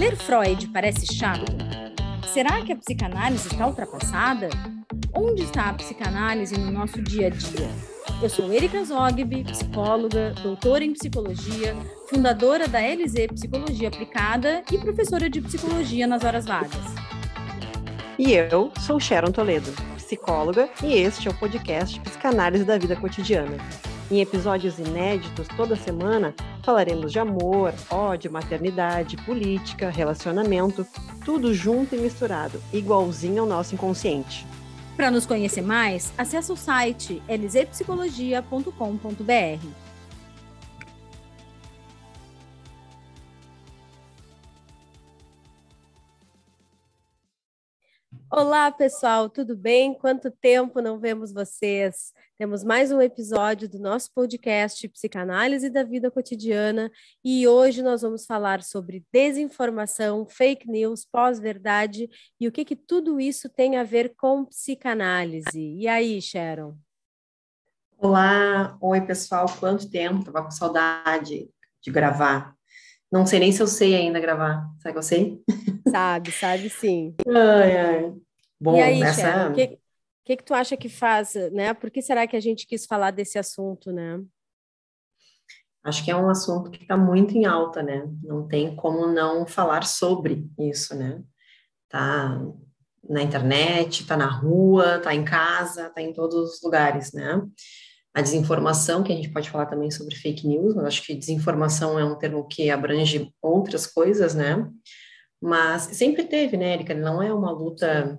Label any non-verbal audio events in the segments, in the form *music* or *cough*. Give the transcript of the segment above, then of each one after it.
Ler Freud parece chato? Será que a psicanálise está ultrapassada? Onde está a psicanálise no nosso dia a dia? Eu sou Erika Zogby, psicóloga, doutora em psicologia, fundadora da LZ Psicologia Aplicada e professora de psicologia nas horas vagas. E eu sou Sharon Toledo, psicóloga, e este é o podcast Psicanálise da Vida Cotidiana. Em episódios inéditos toda semana, falaremos de amor, ódio, maternidade, política, relacionamento, tudo junto e misturado, igualzinho ao nosso inconsciente. Para nos conhecer mais, acesse o site lzpsicologia.com.br. Olá, pessoal, tudo bem? Quanto tempo não vemos vocês? Temos mais um episódio do nosso podcast Psicanálise da Vida Cotidiana e hoje nós vamos falar sobre desinformação, fake news, pós-verdade e o que, que tudo isso tem a ver com psicanálise. E aí, Sharon? Olá, oi pessoal, quanto tempo? Tava com saudade de gravar. Não sei nem se eu sei ainda gravar. Sabe que eu sei? Sabe, sabe sim. Ai, ai. Bom, e aí, essa... Sharon, que, que, que tu acha que faz, né? Por que será que a gente quis falar desse assunto, né? Acho que é um assunto que está muito em alta, né? Não tem como não falar sobre isso, né? Tá na internet, tá na rua, tá em casa, tá em todos os lugares, né? A desinformação, que a gente pode falar também sobre fake news, mas acho que desinformação é um termo que abrange outras coisas, né? Mas sempre teve, né, Erika? Não é uma luta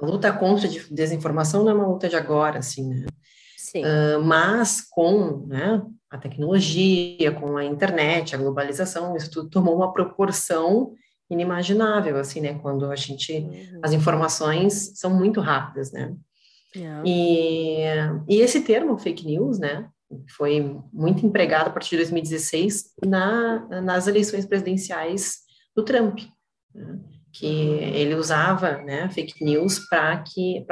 a luta contra a desinformação não é uma luta de agora, assim, né? Sim. Uh, mas com né, a tecnologia, com a internet, a globalização, isso tudo tomou uma proporção inimaginável, assim, né? Quando a gente, uhum. as informações são muito rápidas, né? Yeah. E, e esse termo fake news, né? Foi muito empregado a partir de 2016 na, nas eleições presidenciais do Trump. Né? Que ele usava né, fake news para que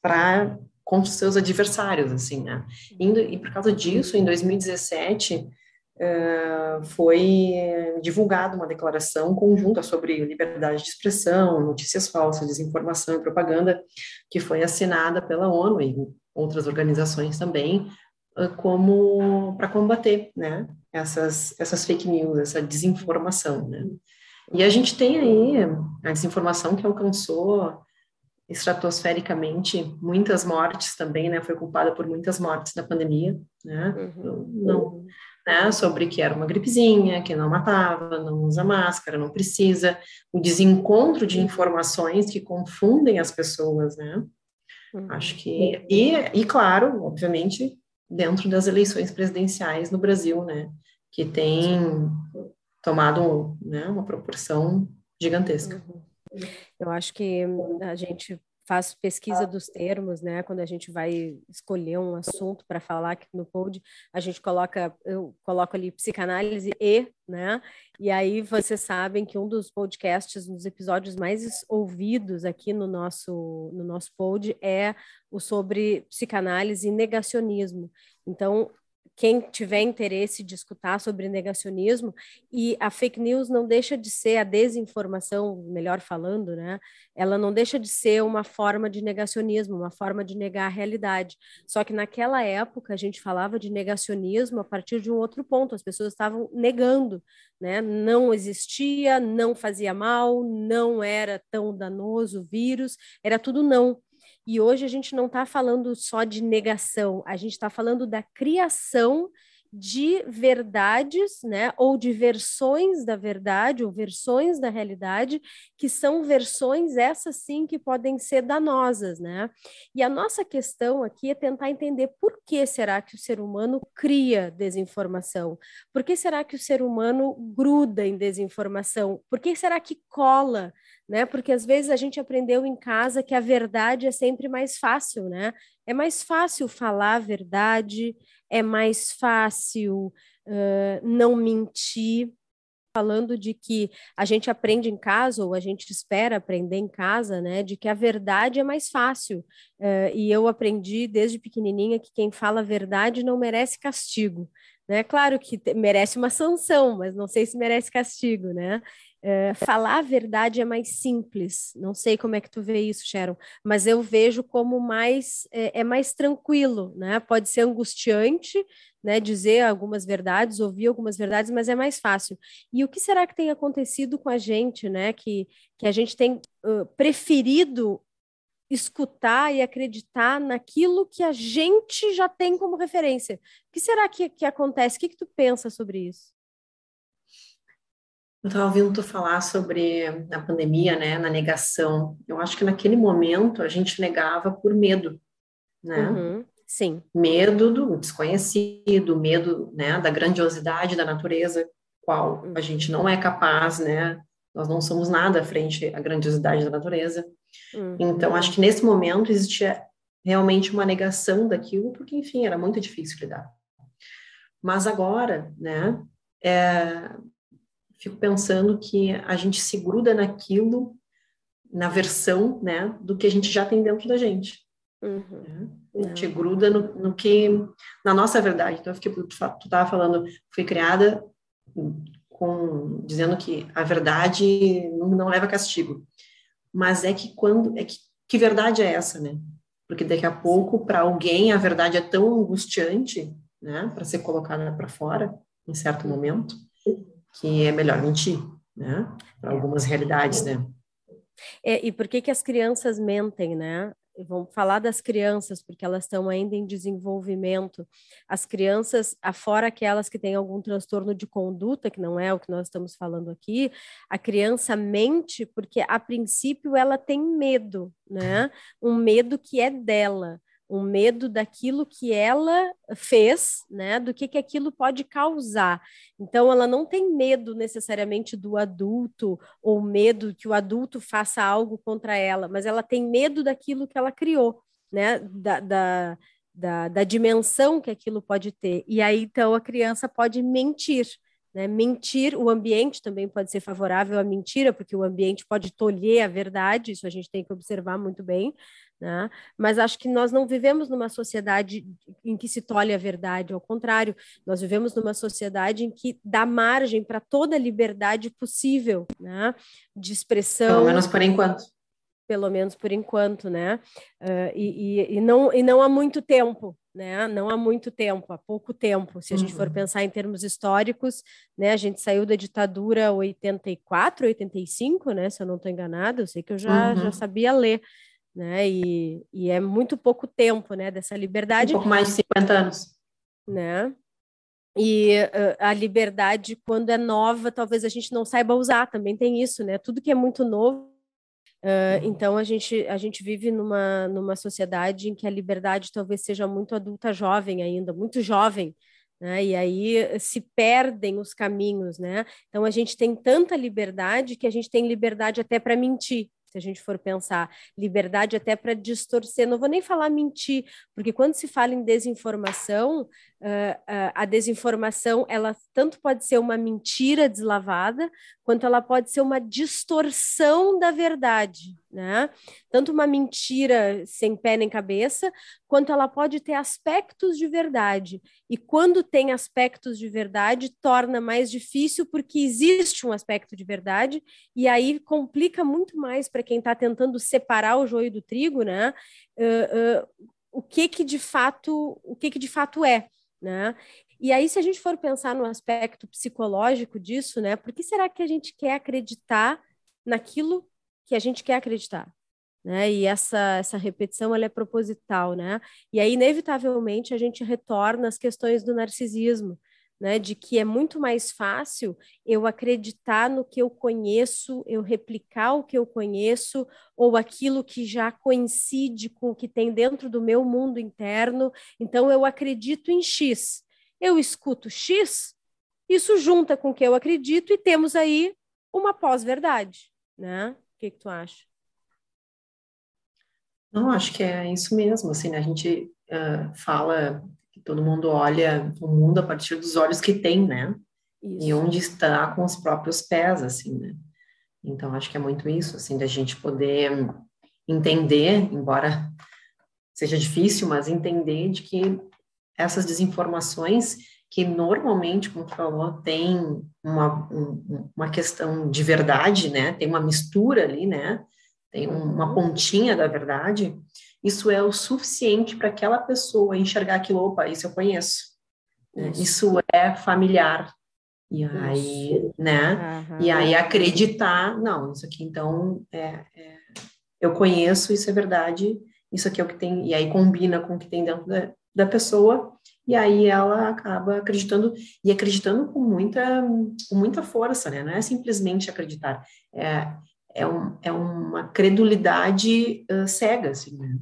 para contra os seus adversários, assim, né? Indo, e por causa disso, em 2017, uh, foi divulgada uma declaração conjunta sobre liberdade de expressão, notícias falsas, desinformação e propaganda, que foi assinada pela ONU e outras organizações também, uh, como para combater, né? Essas, essas fake news, essa desinformação, né? E a gente tem aí a desinformação que alcançou estratosfericamente muitas mortes também, né? Foi culpada por muitas mortes na pandemia, né? Uhum. Não, né? Sobre que era uma gripezinha, que não matava, não usa máscara, não precisa. O desencontro de informações que confundem as pessoas, né? Uhum. Acho que e, e claro, obviamente, dentro das eleições presidenciais no Brasil, né? Que tem tomado né, uma proporção gigantesca. Uhum. Eu acho que a gente faz pesquisa dos termos, né? Quando a gente vai escolher um assunto para falar aqui no pod, a gente coloca, eu coloco ali psicanálise e, né? E aí vocês sabem que um dos podcasts, um dos episódios mais ouvidos aqui no nosso no nosso pod é o sobre psicanálise e negacionismo. Então, quem tiver interesse de escutar sobre negacionismo e a fake news não deixa de ser a desinformação, melhor falando, né? Ela não deixa de ser uma forma de negacionismo, uma forma de negar a realidade. Só que naquela época a gente falava de negacionismo a partir de um outro ponto, as pessoas estavam negando, né? Não existia, não fazia mal, não era tão danoso o vírus, era tudo não. E hoje a gente não está falando só de negação, a gente está falando da criação de verdades, né, ou de versões da verdade, ou versões da realidade, que são versões essas sim que podem ser danosas, né? E a nossa questão aqui é tentar entender por que será que o ser humano cria desinformação? Por que será que o ser humano gruda em desinformação? Por que será que cola né? Porque às vezes a gente aprendeu em casa que a verdade é sempre mais fácil, né? É mais fácil falar a verdade, é mais fácil uh, não mentir. Falando de que a gente aprende em casa, ou a gente espera aprender em casa, né? De que a verdade é mais fácil. Uh, e eu aprendi desde pequenininha que quem fala a verdade não merece castigo. né? Claro que merece uma sanção, mas não sei se merece castigo, né? É, falar a verdade é mais simples. Não sei como é que tu vê isso, Sharon, mas eu vejo como mais é, é mais tranquilo, né? Pode ser angustiante, né? Dizer algumas verdades, ouvir algumas verdades, mas é mais fácil. E o que será que tem acontecido com a gente, né? Que, que a gente tem uh, preferido escutar e acreditar naquilo que a gente já tem como referência. O que será que, que acontece? O que, que tu pensa sobre isso? Eu estava ouvindo tu falar sobre a pandemia, né, na negação. Eu acho que naquele momento a gente negava por medo, né? Uhum, sim. Medo do desconhecido, medo, né, da grandiosidade da natureza, qual a gente não é capaz, né? Nós não somos nada frente à grandiosidade da natureza. Uhum. Então, acho que nesse momento existia realmente uma negação daquilo, porque, enfim, era muito difícil lidar. Mas agora, né, é, fico pensando que a gente se gruda naquilo, na versão, né, do que a gente já tem dentro da gente. Uhum. Né? A gente gruda no, no, que, na nossa verdade. Então, eu fiquei, tu estava falando, fui criada com, dizendo que a verdade não, não leva castigo mas é que quando é que, que verdade é essa, né? Porque daqui a pouco para alguém a verdade é tão angustiante, né, para ser colocada para fora em certo momento, que é melhor mentir, né? Para algumas realidades, né? É, e por que que as crianças mentem, né? vamos falar das crianças, porque elas estão ainda em desenvolvimento. As crianças, afora aquelas que têm algum transtorno de conduta, que não é o que nós estamos falando aqui, a criança mente porque, a princípio, ela tem medo, né? Um medo que é dela um medo daquilo que ela fez, né, do que, que aquilo pode causar. Então, ela não tem medo necessariamente do adulto, ou medo que o adulto faça algo contra ela, mas ela tem medo daquilo que ela criou, né, da, da, da, da dimensão que aquilo pode ter. E aí, então, a criança pode mentir. Né? Mentir, o ambiente também pode ser favorável à mentira, porque o ambiente pode tolher a verdade, isso a gente tem que observar muito bem, né? Mas acho que nós não vivemos numa sociedade em que se tolhe a verdade, ao contrário, nós vivemos numa sociedade em que dá margem para toda a liberdade possível né? de expressão. Pelo menos por enquanto. Pelo menos por enquanto, né? Uh, e, e, e, não, e não há muito tempo, né? Não há muito tempo, há pouco tempo. Se a gente for uhum. pensar em termos históricos, né? A gente saiu da ditadura 84, 85, né? Se eu não estou enganada, eu sei que eu já, uhum. já sabia ler né? E, e é muito pouco tempo, né? Dessa liberdade. Um pouco mais de 50 anos. Né? E uh, a liberdade, quando é nova, talvez a gente não saiba usar, também tem isso, né? Tudo que é muito novo. Uh, então a gente, a gente vive numa, numa sociedade em que a liberdade talvez seja muito adulta jovem ainda, muito jovem, né? E aí se perdem os caminhos, né? Então a gente tem tanta liberdade que a gente tem liberdade até para mentir, se a gente for pensar, liberdade até para distorcer, não vou nem falar mentir, porque quando se fala em desinformação, uh, a desinformação, ela tanto pode ser uma mentira deslavada, quanto ela pode ser uma distorção da verdade, né? Tanto uma mentira sem pé nem cabeça, quanto ela pode ter aspectos de verdade. E quando tem aspectos de verdade, torna mais difícil porque existe um aspecto de verdade e aí complica muito mais para quem está tentando separar o joio do trigo, né? Uh, uh, o que que de fato, o que que de fato é, né? E aí, se a gente for pensar no aspecto psicológico disso, né? Por que será que a gente quer acreditar naquilo que a gente quer acreditar? Né? E essa, essa repetição ela é proposital, né? E aí, inevitavelmente, a gente retorna às questões do narcisismo, né? De que é muito mais fácil eu acreditar no que eu conheço, eu replicar o que eu conheço, ou aquilo que já coincide com o que tem dentro do meu mundo interno. Então, eu acredito em X eu escuto X, isso junta com o que eu acredito e temos aí uma pós-verdade, né? O que, que tu acha? Não, acho que é isso mesmo, assim, né? a gente uh, fala todo mundo olha o mundo a partir dos olhos que tem, né? Isso. E onde está com os próprios pés, assim, né? Então, acho que é muito isso, assim, da gente poder entender, embora seja difícil, mas entender de que essas desinformações que normalmente, como tu falou, tem uma, uma questão de verdade, né? Tem uma mistura ali, né? Tem uma uhum. pontinha da verdade. Isso é o suficiente para aquela pessoa enxergar aquilo, opa, isso eu conheço. Isso, isso é familiar. E aí, isso. né? Uhum. E aí acreditar, não, isso aqui então é, é, eu conheço, isso é verdade, isso aqui é o que tem, e aí combina com o que tem dentro da, da pessoa, e aí ela acaba acreditando, e acreditando com muita, com muita força, né? Não é simplesmente acreditar, é, é, um, é uma credulidade uh, cega, assim, né?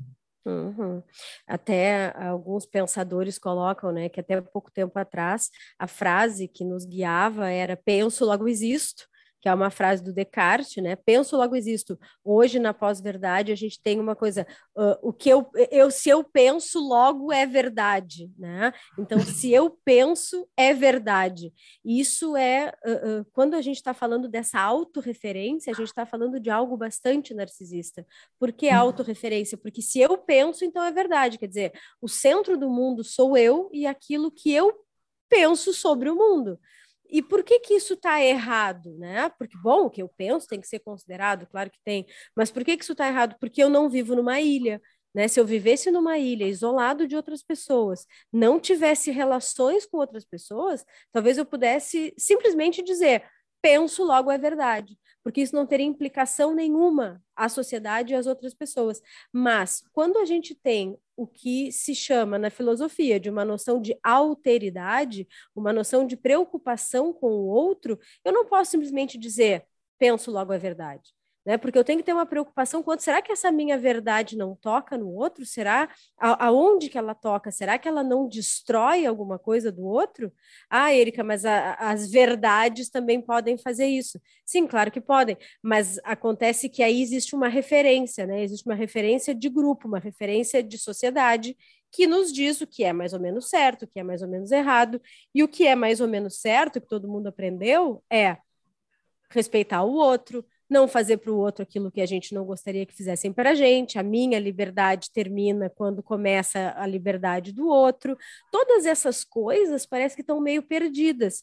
Uhum. Até alguns pensadores colocam, né, que até pouco tempo atrás a frase que nos guiava era penso logo existo, que é uma frase do Descartes, né? Penso, logo existo. Hoje, na pós-verdade, a gente tem uma coisa, uh, o que eu, eu, se eu penso, logo é verdade, né? Então, *laughs* se eu penso, é verdade. Isso é, uh, uh, quando a gente está falando dessa autorreferência, a gente está falando de algo bastante narcisista. Por que uhum. autorreferência? Porque se eu penso, então é verdade. Quer dizer, o centro do mundo sou eu e aquilo que eu penso sobre o mundo. E por que que isso está errado, né? Porque, bom, o que eu penso tem que ser considerado, claro que tem, mas por que que isso está errado? Porque eu não vivo numa ilha, né? Se eu vivesse numa ilha, isolado de outras pessoas, não tivesse relações com outras pessoas, talvez eu pudesse simplesmente dizer, penso, logo é verdade porque isso não teria implicação nenhuma à sociedade e às outras pessoas. Mas quando a gente tem o que se chama na filosofia de uma noção de alteridade, uma noção de preocupação com o outro, eu não posso simplesmente dizer penso logo a verdade né? Porque eu tenho que ter uma preocupação quanto será que essa minha verdade não toca no outro? Será a, aonde que ela toca? Será que ela não destrói alguma coisa do outro? Ah, Erika, mas a, as verdades também podem fazer isso. Sim, claro que podem, mas acontece que aí existe uma referência, né? Existe uma referência de grupo, uma referência de sociedade que nos diz o que é mais ou menos certo, o que é mais ou menos errado, e o que é mais ou menos certo, que todo mundo aprendeu, é respeitar o outro, não fazer para o outro aquilo que a gente não gostaria que fizessem para a gente. A minha liberdade termina quando começa a liberdade do outro. Todas essas coisas parece que estão meio perdidas.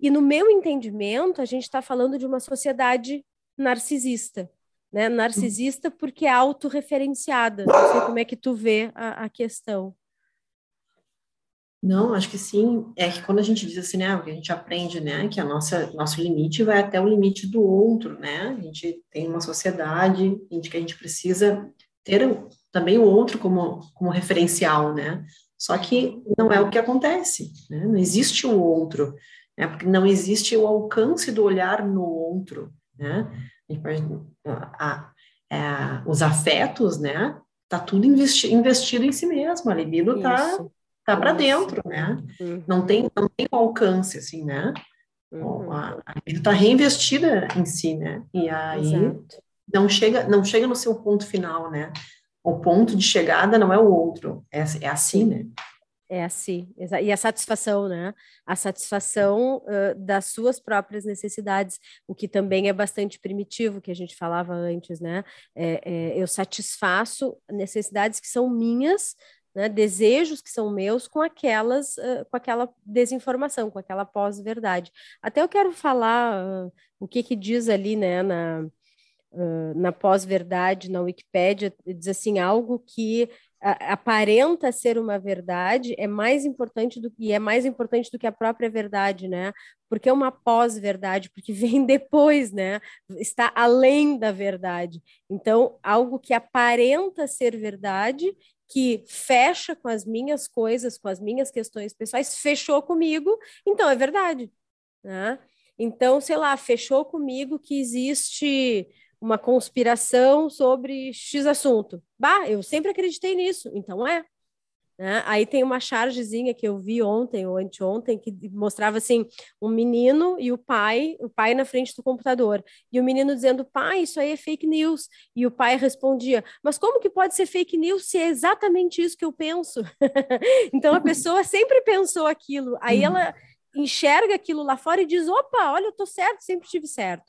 E no meu entendimento, a gente está falando de uma sociedade narcisista. Né? Narcisista porque é autorreferenciada. Não sei como é que tu vê a, a questão. Não, acho que sim. É que quando a gente diz assim, né, a gente aprende, né, que a nossa nosso limite vai até o limite do outro, né? A gente tem uma sociedade em que a gente precisa ter também o outro como como referencial, né? Só que não é o que acontece, né? Não existe o outro, né? Porque não existe o alcance do olhar no outro, né? A a, a, os afetos, né? Tá tudo investi, investido em si mesmo, a libido tá tá para dentro, né? Uhum. Não tem não tem alcance assim, né? Uhum. A, a vida está reinvestida em si, né? E aí Exato. não chega não chega no seu ponto final, né? O ponto de chegada não é o outro, é, é assim, né? É assim, e a satisfação, né? A satisfação uh, das suas próprias necessidades, o que também é bastante primitivo, que a gente falava antes, né? É, é, eu satisfaço necessidades que são minhas, né, desejos que são meus com aquelas, uh, com aquela desinformação, com aquela pós-verdade. Até eu quero falar uh, o que, que diz ali, né, na, uh, na pós-verdade, na Wikipédia, diz assim, algo que aparenta ser uma verdade é mais importante do e é mais importante do que a própria verdade, né? Porque é uma pós-verdade, porque *laughs* vem depois, né? Está além da verdade. Então, algo que aparenta ser verdade que fecha com as minhas coisas, com as minhas questões pessoais, fechou comigo, então é verdade. Né? Então, sei lá, fechou comigo que existe uma conspiração sobre X assunto. Bah, eu sempre acreditei nisso, então é. Né? Aí tem uma chargezinha que eu vi ontem ou anteontem que mostrava assim um menino e o pai, o pai na frente do computador e o menino dizendo pai isso aí é fake news e o pai respondia mas como que pode ser fake news se é exatamente isso que eu penso? *laughs* então a pessoa sempre pensou aquilo. Aí ela enxerga aquilo lá fora e diz: opa, olha, eu estou certo, sempre estive certo.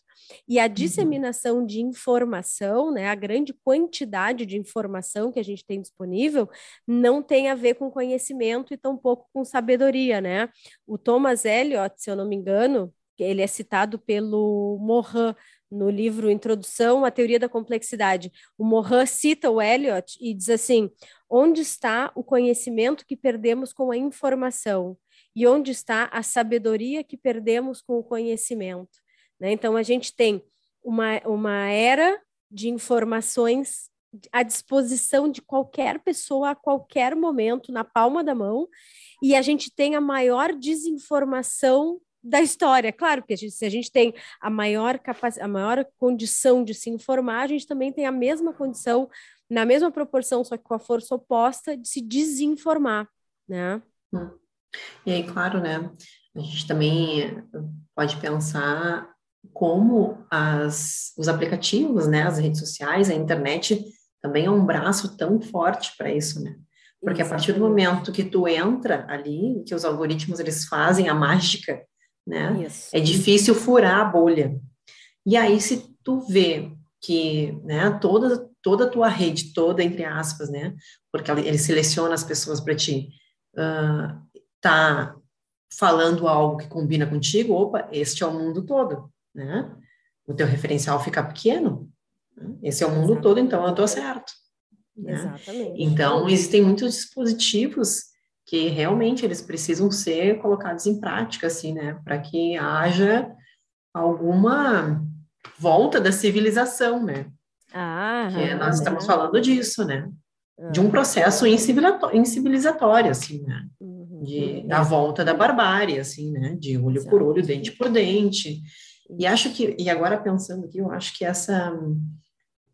E a uhum. disseminação de informação, né, a grande quantidade de informação que a gente tem disponível, não tem a ver com conhecimento e tampouco com sabedoria, né? O Thomas Eliot, se eu não me engano, ele é citado pelo Morin no livro Introdução à Teoria da Complexidade. O Morin cita o Eliot e diz assim: onde está o conhecimento que perdemos com a informação? E onde está a sabedoria que perdemos com o conhecimento? Né? Então, a gente tem uma, uma era de informações à disposição de qualquer pessoa a qualquer momento, na palma da mão, e a gente tem a maior desinformação da história. Claro, porque a gente, se a gente tem a maior, a maior condição de se informar, a gente também tem a mesma condição, na mesma proporção, só que com a força oposta, de se desinformar, né? Hum. E aí, claro, né? A gente também pode pensar como as, os aplicativos, né, as redes sociais, a internet também é um braço tão forte para isso, né? Porque Exatamente. a partir do momento que tu entra ali, que os algoritmos eles fazem a mágica, né? Isso. É difícil furar a bolha. E aí se tu vê que, né, toda toda a tua rede, toda entre aspas, né? Porque ele seleciona as pessoas para ti, uh, tá falando algo que combina contigo, opa, este é o mundo todo né? O teu referencial fica pequeno. Né? Esse é o mundo Exatamente. todo, então eu estou certo. Né? Exatamente. Então, existem muitos dispositivos que realmente eles precisam ser colocados em prática, assim, né? Para que haja alguma volta da civilização, né? Ah, que nós estamos falando disso, né? De um ah. processo incivilizatório, assim, né? Uhum. De, da volta da barbárie, assim, né? De olho por olho, dente por dente, e acho que, e agora pensando aqui, eu acho que essa,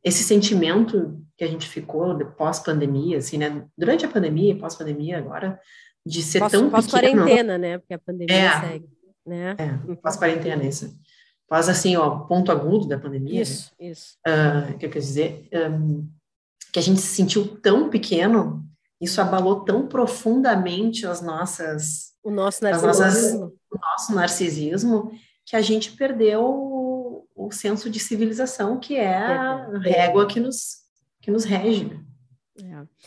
esse sentimento que a gente ficou pós-pandemia, assim, né? Durante a pandemia e pós-pandemia agora, de ser pós, tão Pós-quarentena, né? Porque a pandemia é, segue, né? É, pós-quarentena, isso. Pós, assim, ó, ponto agudo da pandemia. Isso, né? isso. Uh, que eu quero dizer, um, que a gente se sentiu tão pequeno, isso abalou tão profundamente as nossas... O nosso narcisismo. Nossas, o nosso narcisismo, que a gente perdeu o, o senso de civilização, que é a régua que nos, que nos rege.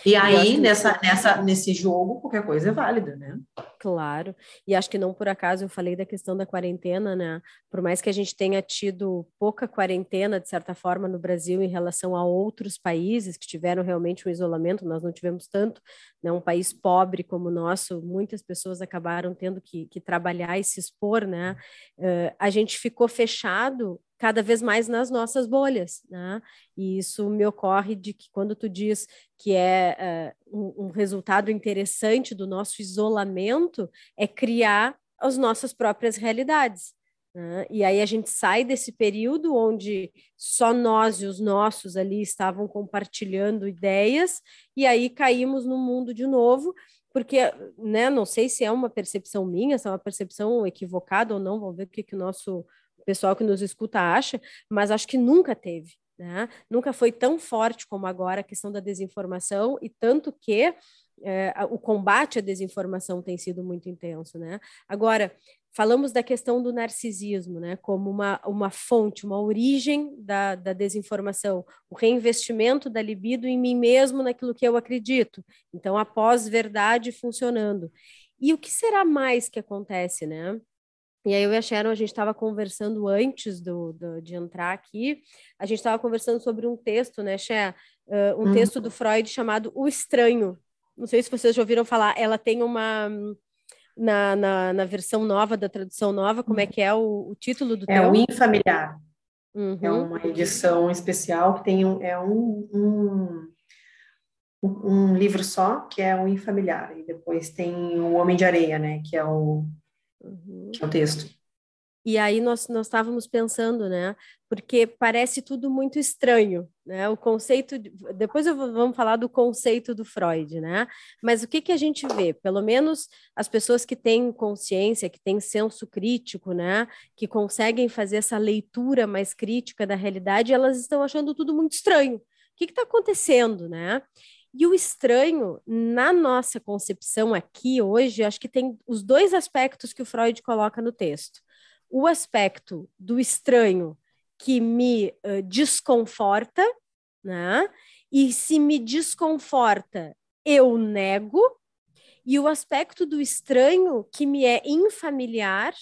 E aí, nessa, nessa, nesse jogo, qualquer coisa é válida, né? Claro. E acho que não por acaso eu falei da questão da quarentena, né? Por mais que a gente tenha tido pouca quarentena, de certa forma, no Brasil em relação a outros países que tiveram realmente um isolamento, nós não tivemos tanto, né? Um país pobre como o nosso, muitas pessoas acabaram tendo que, que trabalhar e se expor, né? Uh, a gente ficou fechado cada vez mais nas nossas bolhas, né? E isso me ocorre de que quando tu diz que é uh, um, resultado interessante do nosso isolamento é criar as nossas próprias realidades. Né? E aí a gente sai desse período onde só nós e os nossos ali estavam compartilhando ideias e aí caímos no mundo de novo porque, né, não sei se é uma percepção minha, se é uma percepção equivocada ou não, vamos ver o que, que o nosso pessoal que nos escuta acha, mas acho que nunca teve. Né? Nunca foi tão forte como agora a questão da desinformação, e tanto que é, o combate à desinformação tem sido muito intenso. Né? Agora, falamos da questão do narcisismo, né, como uma, uma fonte, uma origem da, da desinformação, o reinvestimento da libido em mim mesmo, naquilo que eu acredito. Então, a pós-verdade funcionando. E o que será mais que acontece, né? E aí eu e a Sharon, a gente estava conversando antes do, do, de entrar aqui, a gente estava conversando sobre um texto, né, Xé? Uh, um hum. texto do Freud chamado O Estranho. Não sei se vocês já ouviram falar, ela tem uma... Na, na, na versão nova, da tradução nova, como é que é o, o título do É teu? o Infamiliar. Uhum. É uma edição especial que tem um, é um, um, um livro só, que é o Infamiliar, e depois tem o Homem de Areia, né, que é o uhum. que é o texto. E aí nós, nós estávamos pensando, né? Porque parece tudo muito estranho, né? O conceito, de, depois eu vou, vamos falar do conceito do Freud, né? Mas o que que a gente vê? Pelo menos as pessoas que têm consciência, que têm senso crítico, né? Que conseguem fazer essa leitura mais crítica da realidade, elas estão achando tudo muito estranho. O que está acontecendo, né? E o estranho, na nossa concepção aqui hoje, acho que tem os dois aspectos que o Freud coloca no texto. O aspecto do estranho que me uh, desconforta, né? E se me desconforta, eu nego, e o aspecto do estranho que me é infamiliar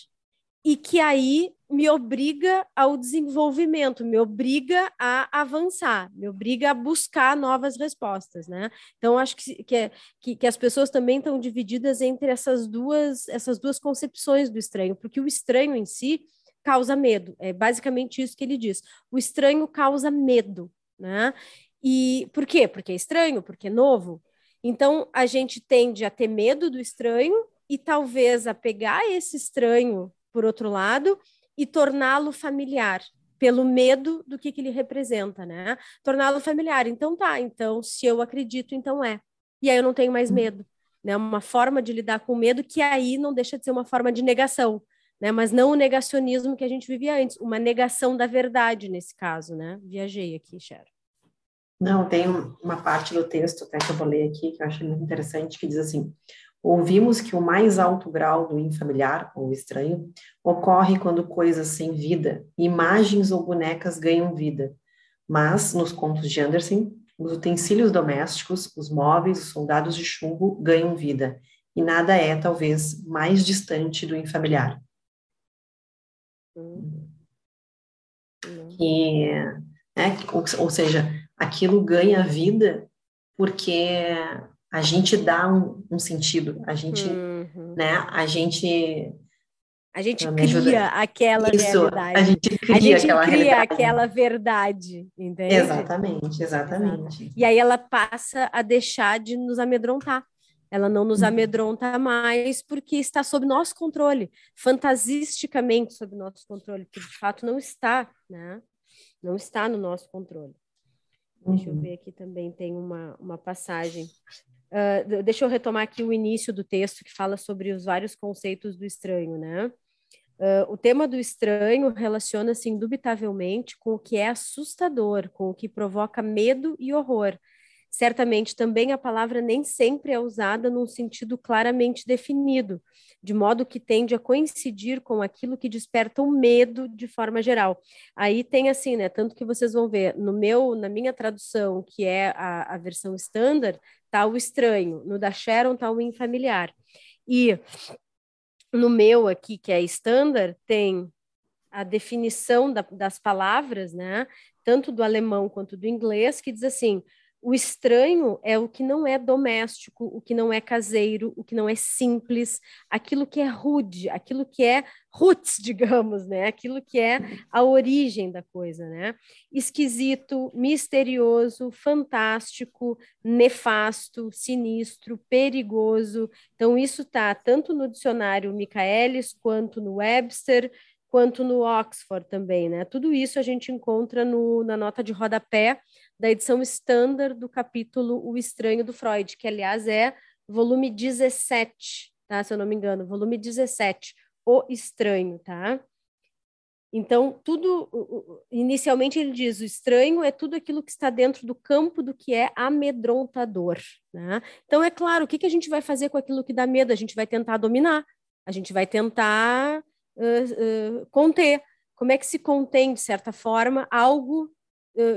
e que aí me obriga ao desenvolvimento, me obriga a avançar, me obriga a buscar novas respostas, né? Então acho que, que, é, que, que as pessoas também estão divididas entre essas duas essas duas concepções do estranho, porque o estranho em si causa medo, é basicamente isso que ele diz. O estranho causa medo, né? E por quê? Porque é estranho, porque é novo. Então a gente tende a ter medo do estranho e talvez a pegar esse estranho por outro lado, e torná-lo familiar, pelo medo do que, que ele representa, né? Torná-lo familiar. Então tá, então se eu acredito, então é. E aí eu não tenho mais uhum. medo. Né? Uma forma de lidar com medo que aí não deixa de ser uma forma de negação, né? Mas não o negacionismo que a gente vivia antes, uma negação da verdade nesse caso, né? Viajei aqui, Cher. Não, tem uma parte do texto até que eu vou ler aqui que eu achei muito interessante que diz assim: Ouvimos que o mais alto grau do infamiliar, ou estranho, ocorre quando coisas sem vida, imagens ou bonecas ganham vida. Mas, nos contos de Anderson, os utensílios domésticos, os móveis, os soldados de chumbo ganham vida, e nada é, talvez, mais distante do infamiliar. Que, né, ou, ou seja, aquilo ganha vida porque a gente dá um, um sentido, a gente, uhum. né, a gente a gente cria aquela Isso, realidade. A gente cria, a gente aquela, cria realidade. aquela verdade, entende? Exatamente, exatamente. E aí ela passa a deixar de nos amedrontar. Ela não nos uhum. amedronta mais porque está sob nosso controle, fantasisticamente sob nosso controle, que de fato não está, né? Não está no nosso controle. Deixa eu uhum. ver aqui também, tem uma, uma passagem Uh, deixa eu retomar aqui o início do texto que fala sobre os vários conceitos do estranho, né? Uh, o tema do estranho relaciona-se indubitavelmente com o que é assustador, com o que provoca medo e horror. Certamente também a palavra nem sempre é usada num sentido claramente definido, de modo que tende a coincidir com aquilo que desperta o medo de forma geral. Aí tem assim, né? Tanto que vocês vão ver no meu, na minha tradução, que é a, a versão standard, tá o estranho, no da Sharon tá o infamiliar. E no meu aqui, que é standard, tem a definição da, das palavras, né? Tanto do alemão quanto do inglês, que diz assim: o estranho é o que não é doméstico, o que não é caseiro, o que não é simples, aquilo que é rude, aquilo que é roots, *laughs* digamos, né? Aquilo que é a origem da coisa, né? Esquisito, misterioso, fantástico, nefasto, sinistro, perigoso. Então isso tá tanto no dicionário Michaelis quanto no Webster, quanto no Oxford também, né? Tudo isso a gente encontra no, na nota de rodapé da edição standard do capítulo O Estranho do Freud, que aliás é volume 17, tá? Se eu não me engano, volume 17, O Estranho, tá? Então, tudo, inicialmente ele diz, o estranho é tudo aquilo que está dentro do campo do que é amedrontador, né? Então, é claro, o que, que a gente vai fazer com aquilo que dá medo? A gente vai tentar dominar, a gente vai tentar uh, uh, conter. Como é que se contém, de certa forma, algo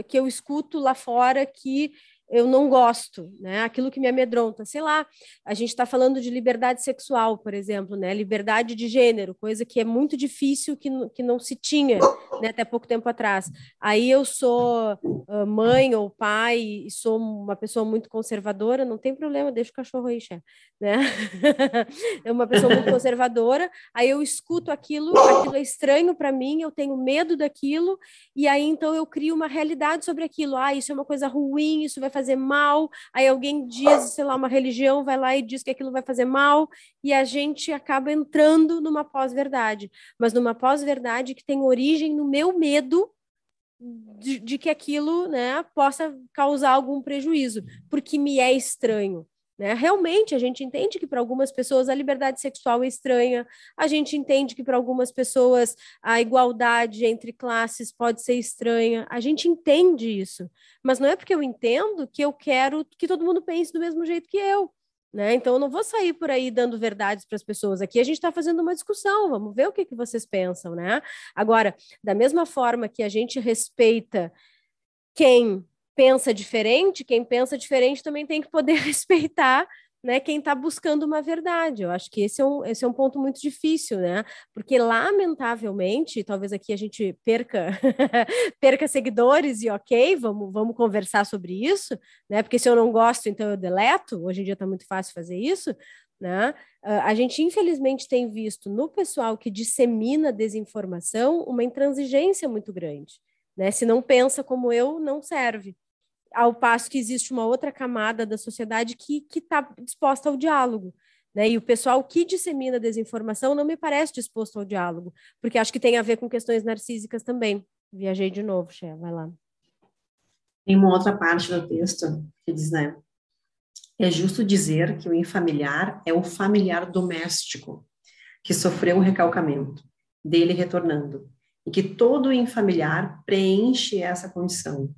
que eu escuto lá fora que eu não gosto, né? Aquilo que me amedronta, sei lá, a gente está falando de liberdade sexual, por exemplo, né? Liberdade de gênero, coisa que é muito difícil que, que não se tinha, né? Até pouco tempo atrás. Aí eu sou uh, mãe ou pai e sou uma pessoa muito conservadora, não tem problema, deixa o cachorro aí, chefe, né? *laughs* é uma pessoa muito conservadora. Aí eu escuto aquilo, aquilo é estranho para mim, eu tenho medo daquilo e aí então eu crio uma realidade sobre aquilo. Ah, isso é uma coisa ruim, isso vai fazer fazer mal, aí alguém diz, sei lá, uma religião vai lá e diz que aquilo vai fazer mal, e a gente acaba entrando numa pós-verdade, mas numa pós-verdade que tem origem no meu medo de, de, que aquilo né, possa causar algum prejuízo, porque me é estranho. Né? Realmente, a gente entende que para algumas pessoas a liberdade sexual é estranha, a gente entende que para algumas pessoas a igualdade entre classes pode ser estranha, a gente entende isso, mas não é porque eu entendo que eu quero que todo mundo pense do mesmo jeito que eu. Né? Então, eu não vou sair por aí dando verdades para as pessoas. Aqui a gente está fazendo uma discussão, vamos ver o que, que vocês pensam. Né? Agora, da mesma forma que a gente respeita quem pensa diferente, quem pensa diferente também tem que poder *laughs* respeitar né, quem está buscando uma verdade. Eu acho que esse é, um, esse é um ponto muito difícil, né? Porque, lamentavelmente, talvez aqui a gente perca *laughs* perca seguidores e ok, vamos, vamos conversar sobre isso, né? Porque se eu não gosto, então eu deleto. Hoje em dia está muito fácil fazer isso. Né? Uh, a gente, infelizmente, tem visto no pessoal que dissemina desinformação uma intransigência muito grande. Né? Se não pensa como eu, não serve ao passo que existe uma outra camada da sociedade que está disposta ao diálogo. Né? E o pessoal que dissemina desinformação não me parece disposto ao diálogo, porque acho que tem a ver com questões narcísicas também. Viajei de novo, Xé, vai lá. Tem uma outra parte do texto que diz, né? É justo dizer que o infamiliar é o familiar doméstico que sofreu o recalcamento, dele retornando, e que todo infamiliar preenche essa condição,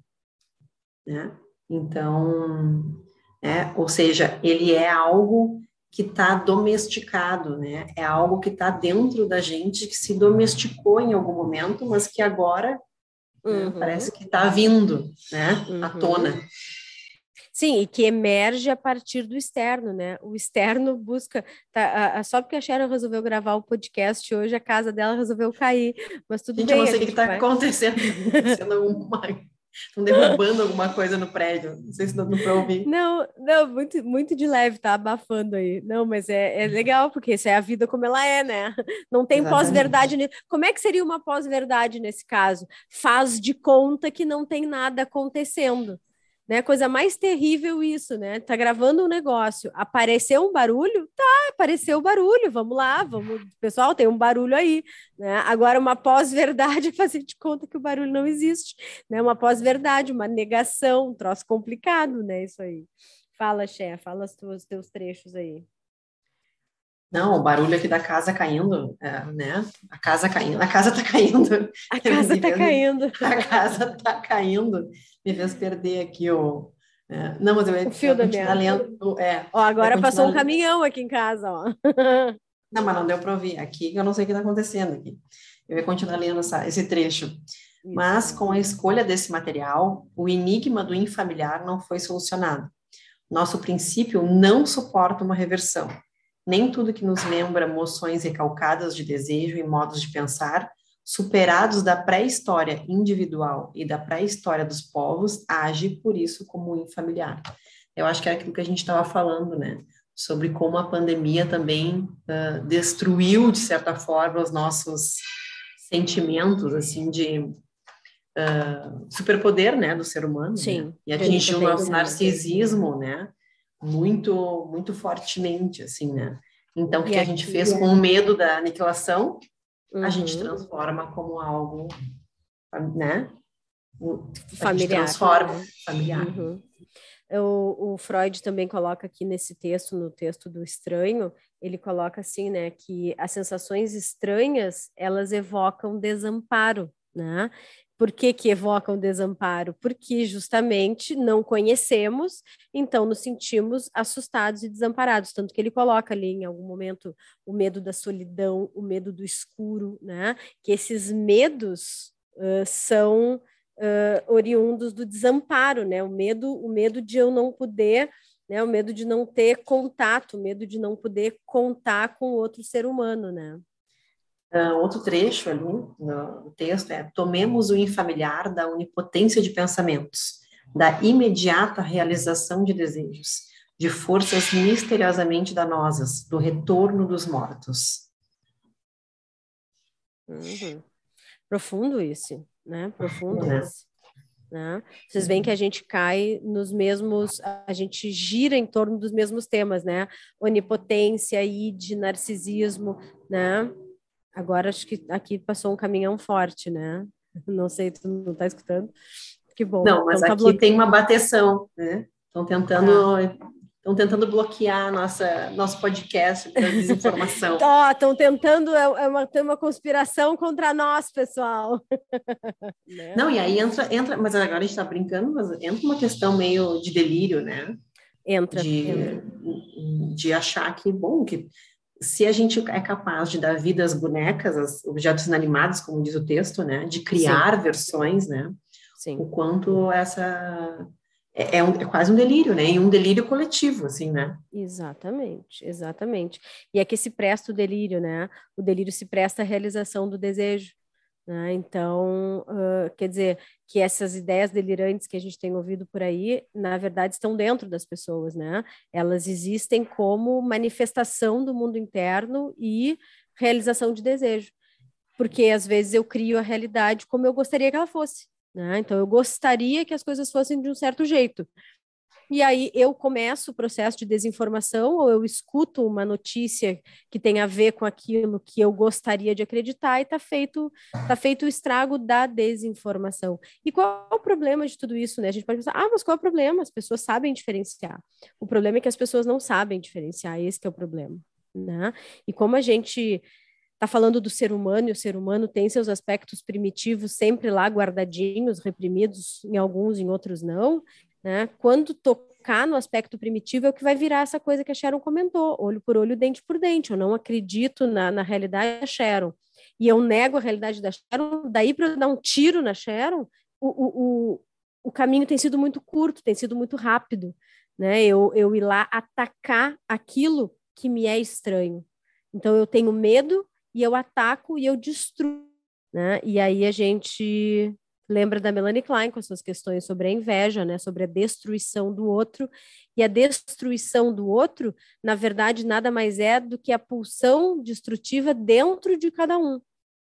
né? Então, é, ou seja, ele é algo que está domesticado, né? É algo que está dentro da gente, que se domesticou em algum momento, mas que agora né, uhum. né, parece que está vindo, né? Uhum. À tona. Sim, e que emerge a partir do externo, né? O externo busca. Tá, a, a, só porque a Sharon resolveu gravar o podcast hoje, a casa dela resolveu cair. Mas tudo gente, bem. Eu não sei o que está vai... acontecendo. *laughs* Sendo uma Estão derrubando alguma coisa no prédio. Não sei se dá para ouvir. Não, não, muito, muito de leve, tá abafando aí. Não, mas é, é legal, porque isso é a vida como ela é, né? Não tem pós-verdade. Como é que seria uma pós-verdade nesse caso? Faz de conta que não tem nada acontecendo né? Coisa mais terrível isso, né? Tá gravando um negócio, apareceu um barulho? Tá, apareceu o barulho, vamos lá, vamos, pessoal, tem um barulho aí, né? Agora uma pós-verdade *laughs* é fazer de conta que o barulho não existe, né? Uma pós-verdade, uma negação, um troço complicado, né? Isso aí. Fala, chefe, fala os teus, teus trechos aí. Não, o barulho aqui da casa caindo, é, né? A casa caindo, a casa tá caindo. A *laughs* casa tá caindo. *laughs* A casa tá caindo. Me fez perder aqui o. É, não, mas eu ia o fio da minha. lendo. É, ó, agora passou um caminhão aqui em casa, ó. *laughs* Não, mas não deu para ouvir. Aqui eu não sei o que está acontecendo aqui. Eu ia continuar lendo essa, esse trecho. Mas com a escolha desse material, o enigma do infamiliar não foi solucionado. Nosso princípio não suporta uma reversão nem tudo que nos lembra moções recalcadas de desejo e modos de pensar, superados da pré-história individual e da pré-história dos povos, age por isso como infamiliar. Eu acho que é aquilo que a gente estava falando, né? Sobre como a pandemia também uh, destruiu, de certa forma, os nossos sentimentos, assim, de uh, superpoder, né, do ser humano. Né? Sim. Né? E atingiu o nosso narcisismo, né? Muito, muito fortemente, assim, né? Então, o que, a gente fez com o medo da aniquilação, uhum. a gente uhum. transforma como algo, né? Familiar. transforma né? familiar. Uhum. O, o, Freud também coloca aqui nesse texto, no texto do estranho, ele coloca assim, né, que as sensações estranhas, elas evocam desamparo, né? Por que, que evocam desamparo? Porque justamente não conhecemos, então nos sentimos assustados e desamparados. Tanto que ele coloca ali em algum momento o medo da solidão, o medo do escuro, né? Que esses medos uh, são uh, oriundos do desamparo, né? O medo, o medo de eu não poder né, o medo de não ter contato, o medo de não poder contar com outro ser humano, né? Uh, outro trecho ali no texto é: tomemos o infamiliar da onipotência de pensamentos, da imediata realização de desejos, de forças misteriosamente danosas, do retorno dos mortos. Uhum. Profundo isso, né? Profundo é. esse. Né? Vocês veem que a gente cai nos mesmos, a gente gira em torno dos mesmos temas, né? Onipotência, id, narcisismo, né? Agora acho que aqui passou um caminhão forte, né? *laughs* Não sei, tu não está escutando? Que bom. Não, mas então, tá aqui tem uma bateção, né? Estão tentando ah. Estão tentando bloquear nossa, nosso podcast para desinformação. *laughs* Estão tentando, é, é uma, tem uma conspiração contra nós, pessoal. *laughs* Né? Não, e aí entra, entra, mas agora a gente está brincando, mas entra uma questão meio de delírio, né? Entra. De, entra. de achar que, bom, que se a gente é capaz de dar vida às bonecas, aos objetos inanimados, como diz o texto, né? De criar Sim. versões, né? Sim. O quanto essa é, é, um, é, quase um delírio, né? E um delírio coletivo, assim, né? Exatamente, exatamente. E é que se presta o delírio, né? O delírio se presta à realização do desejo. Né? Então, uh, quer dizer, que essas ideias delirantes que a gente tem ouvido por aí, na verdade, estão dentro das pessoas, né? Elas existem como manifestação do mundo interno e realização de desejo. Porque às vezes eu crio a realidade como eu gostaria que ela fosse. Né? Então, eu gostaria que as coisas fossem de um certo jeito. E aí eu começo o processo de desinformação, ou eu escuto uma notícia que tem a ver com aquilo que eu gostaria de acreditar, e está feito, tá feito o estrago da desinformação. E qual é o problema de tudo isso? Né? A gente pode pensar, ah, mas qual é o problema? As pessoas sabem diferenciar. O problema é que as pessoas não sabem diferenciar, esse é o problema. Né? E como a gente está falando do ser humano, e o ser humano tem seus aspectos primitivos sempre lá guardadinhos, reprimidos em alguns, em outros não, né? Quando tocar no aspecto primitivo é o que vai virar essa coisa que a Sharon comentou, olho por olho, dente por dente. Eu não acredito na, na realidade da Sharon. E eu nego a realidade da Sharon, daí para eu dar um tiro na Sharon, o, o, o, o caminho tem sido muito curto, tem sido muito rápido. Né? Eu, eu ir lá atacar aquilo que me é estranho. Então eu tenho medo e eu ataco e eu destruo, né? E aí a gente lembra da Melanie Klein com as suas questões sobre a inveja, né, sobre a destruição do outro, e a destruição do outro, na verdade, nada mais é do que a pulsão destrutiva dentro de cada um.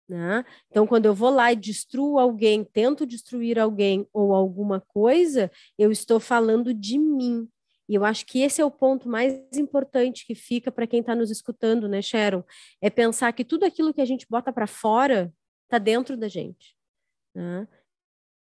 Né? Então, quando eu vou lá e destruo alguém, tento destruir alguém ou alguma coisa, eu estou falando de mim. E eu acho que esse é o ponto mais importante que fica para quem está nos escutando, né, Sharon? É pensar que tudo aquilo que a gente bota para fora está dentro da gente. Né?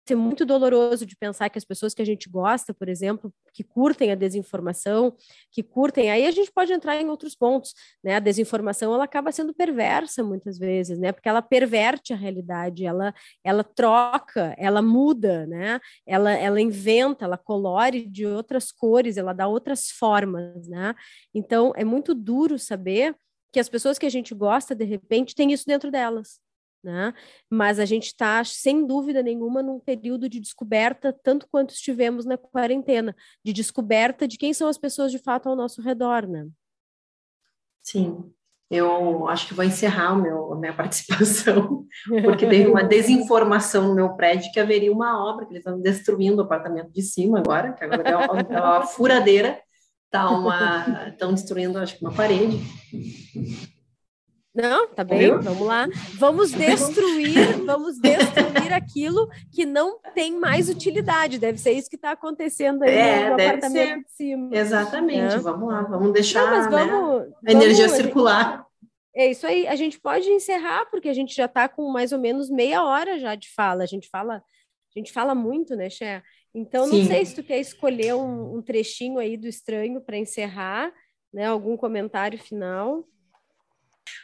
Ser muito doloroso de pensar que as pessoas que a gente gosta, por exemplo, que curtem a desinformação, que curtem, aí a gente pode entrar em outros pontos, né? A desinformação ela acaba sendo perversa muitas vezes, né? Porque ela perverte a realidade, ela ela troca, ela muda, né? Ela ela inventa, ela colore de outras cores, ela dá outras formas, né? Então é muito duro saber que as pessoas que a gente gosta de repente têm isso dentro delas né? Mas a gente está, sem dúvida nenhuma, num período de descoberta, tanto quanto estivemos na quarentena, de descoberta de quem são as pessoas de fato ao nosso redor, né? Sim, eu acho que vou encerrar meu, a minha *laughs* participação, porque teve uma desinformação no meu prédio que haveria uma obra, que eles estão destruindo o apartamento de cima agora, que agora é uma, é furadeira, tá estão destruindo, acho que uma parede. Não, tá bem, vamos lá. Vamos destruir, vamos destruir aquilo que não tem mais utilidade. Deve ser isso que está acontecendo aí é, no apartamento ser. de cima. Exatamente, é. vamos lá, vamos deixar não, vamos, né, a energia vamos, circular. É isso aí, a gente pode encerrar, porque a gente já está com mais ou menos meia hora já de fala. A gente fala, a gente fala muito, né, Xé? Então, Sim. não sei se tu quer escolher um, um trechinho aí do estranho para encerrar, né? Algum comentário final.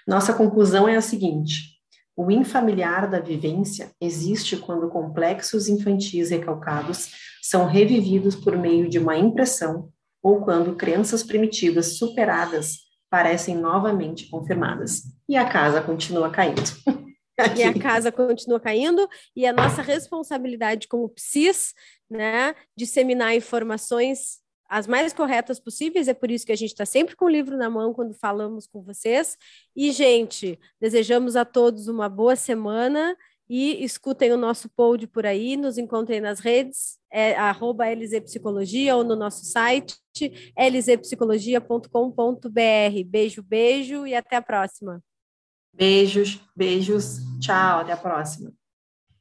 Nossa conclusão é a seguinte: o infamiliar da vivência existe quando complexos infantis recalcados são revividos por meio de uma impressão ou quando crenças primitivas superadas parecem novamente confirmadas. E a casa continua caindo. *laughs* e a casa continua caindo, e a nossa responsabilidade como psis, né, disseminar informações as mais corretas possíveis, é por isso que a gente está sempre com o livro na mão quando falamos com vocês. E, gente, desejamos a todos uma boa semana e escutem o nosso pod por aí, nos encontrem nas redes, é, arroba LZPsicologia ou no nosso site, lzpsicologia.com.br. Beijo, beijo e até a próxima. Beijos, beijos, tchau, até a próxima.